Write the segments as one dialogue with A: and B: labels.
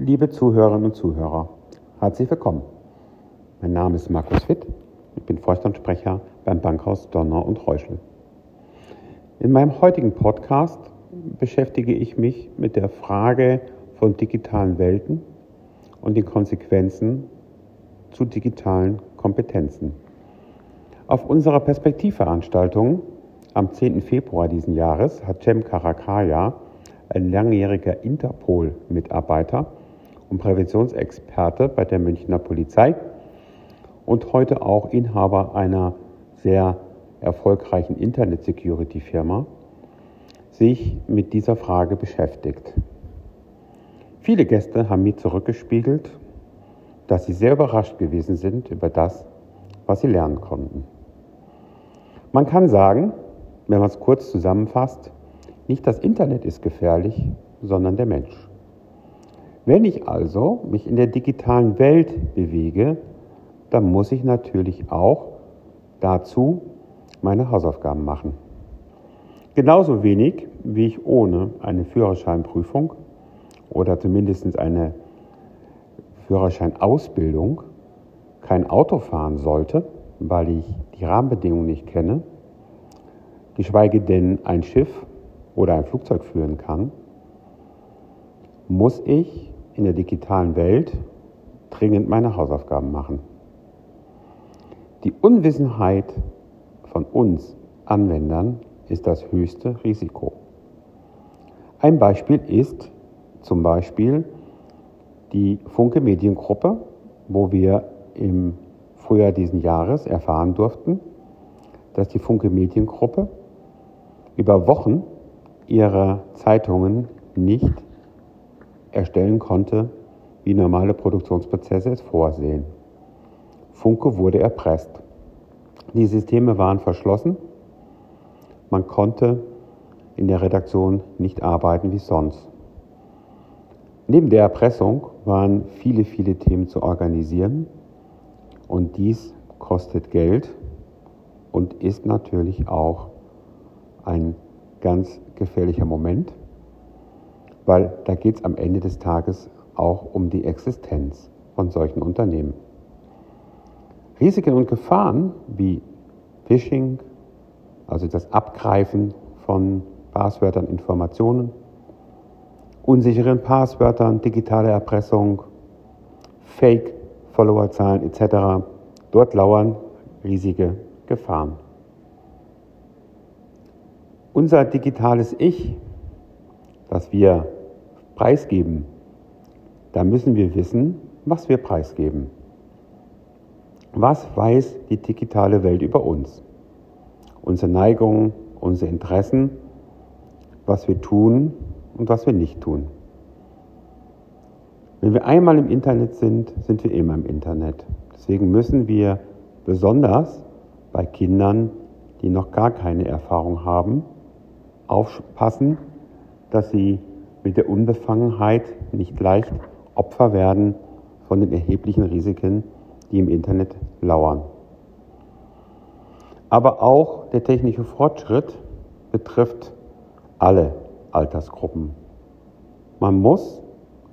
A: Liebe Zuhörerinnen und Zuhörer, herzlich willkommen. Mein Name ist Markus Fitt. Ich bin Vorstandssprecher beim Bankhaus Donner und Reuschel. In meinem heutigen Podcast beschäftige ich mich mit der Frage von digitalen Welten und den Konsequenzen zu digitalen Kompetenzen. Auf unserer Perspektivveranstaltung am 10. Februar diesen Jahres hat Cem Karakaya, ein langjähriger Interpol-Mitarbeiter und Präventionsexperte bei der Münchner Polizei und heute auch Inhaber einer sehr erfolgreichen Internet-Security-Firma, sich mit dieser Frage beschäftigt. Viele Gäste haben mir zurückgespiegelt, dass sie sehr überrascht gewesen sind über das, was sie lernen konnten. Man kann sagen, wenn man es kurz zusammenfasst, nicht das Internet ist gefährlich, sondern der Mensch. Wenn ich also mich in der digitalen Welt bewege, dann muss ich natürlich auch dazu meine Hausaufgaben machen. Genauso wenig, wie ich ohne eine Führerscheinprüfung oder zumindest eine Führerscheinausbildung kein Auto fahren sollte, weil ich die Rahmenbedingungen nicht kenne, geschweige denn ein Schiff oder ein Flugzeug führen kann, muss ich in der digitalen Welt dringend meine Hausaufgaben machen. Die Unwissenheit von uns Anwendern ist das höchste Risiko. Ein Beispiel ist zum Beispiel die Funke Mediengruppe, wo wir im Frühjahr diesen Jahres erfahren durften, dass die Funke Mediengruppe über Wochen ihre Zeitungen nicht erstellen konnte, wie normale Produktionsprozesse es vorsehen. Funke wurde erpresst. Die Systeme waren verschlossen. Man konnte in der Redaktion nicht arbeiten wie sonst. Neben der Erpressung waren viele, viele Themen zu organisieren und dies kostet Geld und ist natürlich auch ein ganz gefährlicher Moment, weil da geht es am Ende des Tages auch um die Existenz von solchen Unternehmen. Risiken und Gefahren wie Phishing, also das Abgreifen von Passwörtern, Informationen, unsicheren Passwörtern, digitale Erpressung, Fake, Followerzahlen etc. Dort lauern riesige Gefahren. Unser digitales Ich, das wir preisgeben, da müssen wir wissen, was wir preisgeben. Was weiß die digitale Welt über uns? Unsere Neigungen, unsere Interessen, was wir tun und was wir nicht tun. Wenn wir einmal im Internet sind, sind wir immer im Internet. Deswegen müssen wir besonders bei Kindern, die noch gar keine Erfahrung haben, aufpassen, dass sie mit der Unbefangenheit nicht leicht Opfer werden von den erheblichen Risiken, die im Internet lauern. Aber auch der technische Fortschritt betrifft alle Altersgruppen. Man muss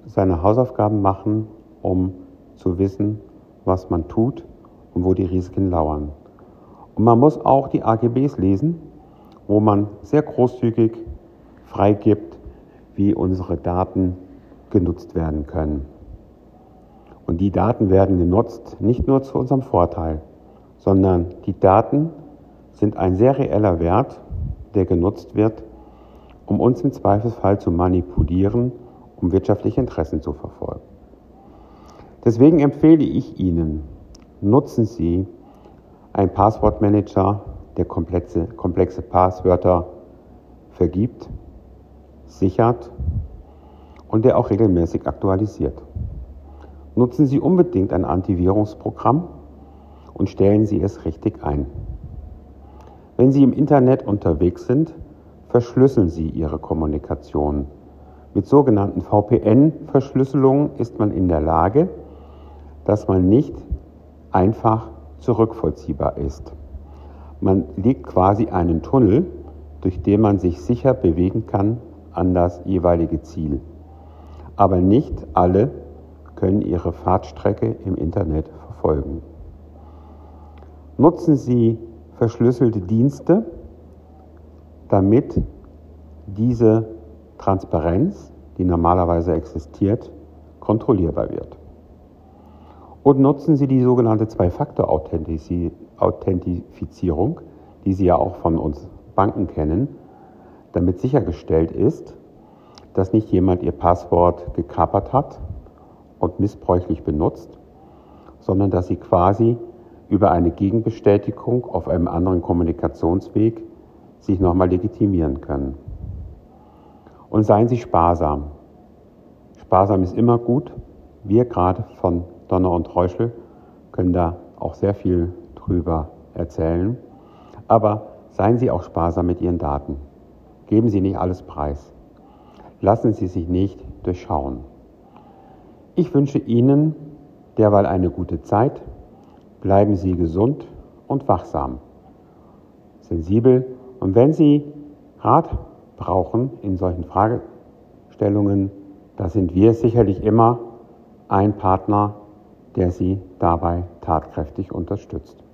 A: seine Hausaufgaben machen, um zu wissen, was man tut und wo die Risiken lauern. Und man muss auch die AGBs lesen, wo man sehr großzügig freigibt, wie unsere Daten genutzt werden können. Und die Daten werden genutzt nicht nur zu unserem Vorteil, sondern die Daten sind ein sehr reeller Wert, der genutzt wird, um uns im Zweifelsfall zu manipulieren, um wirtschaftliche Interessen zu verfolgen. Deswegen empfehle ich Ihnen, nutzen Sie einen Passwortmanager, der komplexe, komplexe Passwörter vergibt, sichert und der auch regelmäßig aktualisiert. Nutzen Sie unbedingt ein Antivirungsprogramm und stellen Sie es richtig ein. Wenn Sie im Internet unterwegs sind, verschlüsseln Sie Ihre Kommunikation. Mit sogenannten VPN-Verschlüsselungen ist man in der Lage, dass man nicht einfach zurückvollziehbar ist. Man legt quasi einen Tunnel, durch den man sich sicher bewegen kann an das jeweilige Ziel. aber nicht alle können Ihre Fahrtstrecke im Internet verfolgen. Nutzen Sie verschlüsselte Dienste, damit diese Transparenz, die normalerweise existiert, kontrollierbar wird. Und nutzen Sie die sogenannte Zwei-Faktor-Authentifizierung, die Sie ja auch von uns Banken kennen, damit sichergestellt ist, dass nicht jemand Ihr Passwort gekapert hat und missbräuchlich benutzt, sondern dass Sie quasi über eine Gegenbestätigung auf einem anderen Kommunikationsweg sich nochmal legitimieren können. Und seien Sie sparsam. Sparsam ist immer gut. Wir gerade von Donner und Reuschel können da auch sehr viel drüber erzählen. Aber seien Sie auch sparsam mit Ihren Daten. Geben Sie nicht alles preis. Lassen Sie sich nicht durchschauen. Ich wünsche Ihnen derweil eine gute Zeit. Bleiben Sie gesund und wachsam, sensibel und wenn Sie Rat brauchen in solchen Fragestellungen, da sind wir sicherlich immer ein Partner, der Sie dabei tatkräftig unterstützt.